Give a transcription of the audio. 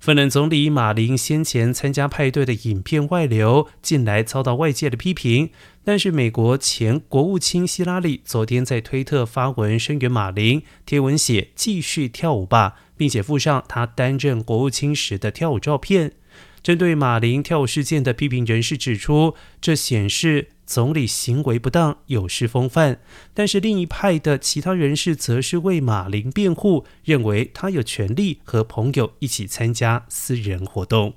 芬兰总理马林先前参加派对的影片外流，近来遭到外界的批评。但是，美国前国务卿希拉里昨天在推特发文声援马林，贴文写“继续跳舞吧”，并且附上他担任国务卿时的跳舞照片。针对马林跳舞事件的批评人士指出，这显示总理行为不当，有失风范。但是另一派的其他人士则是为马林辩护，认为他有权利和朋友一起参加私人活动。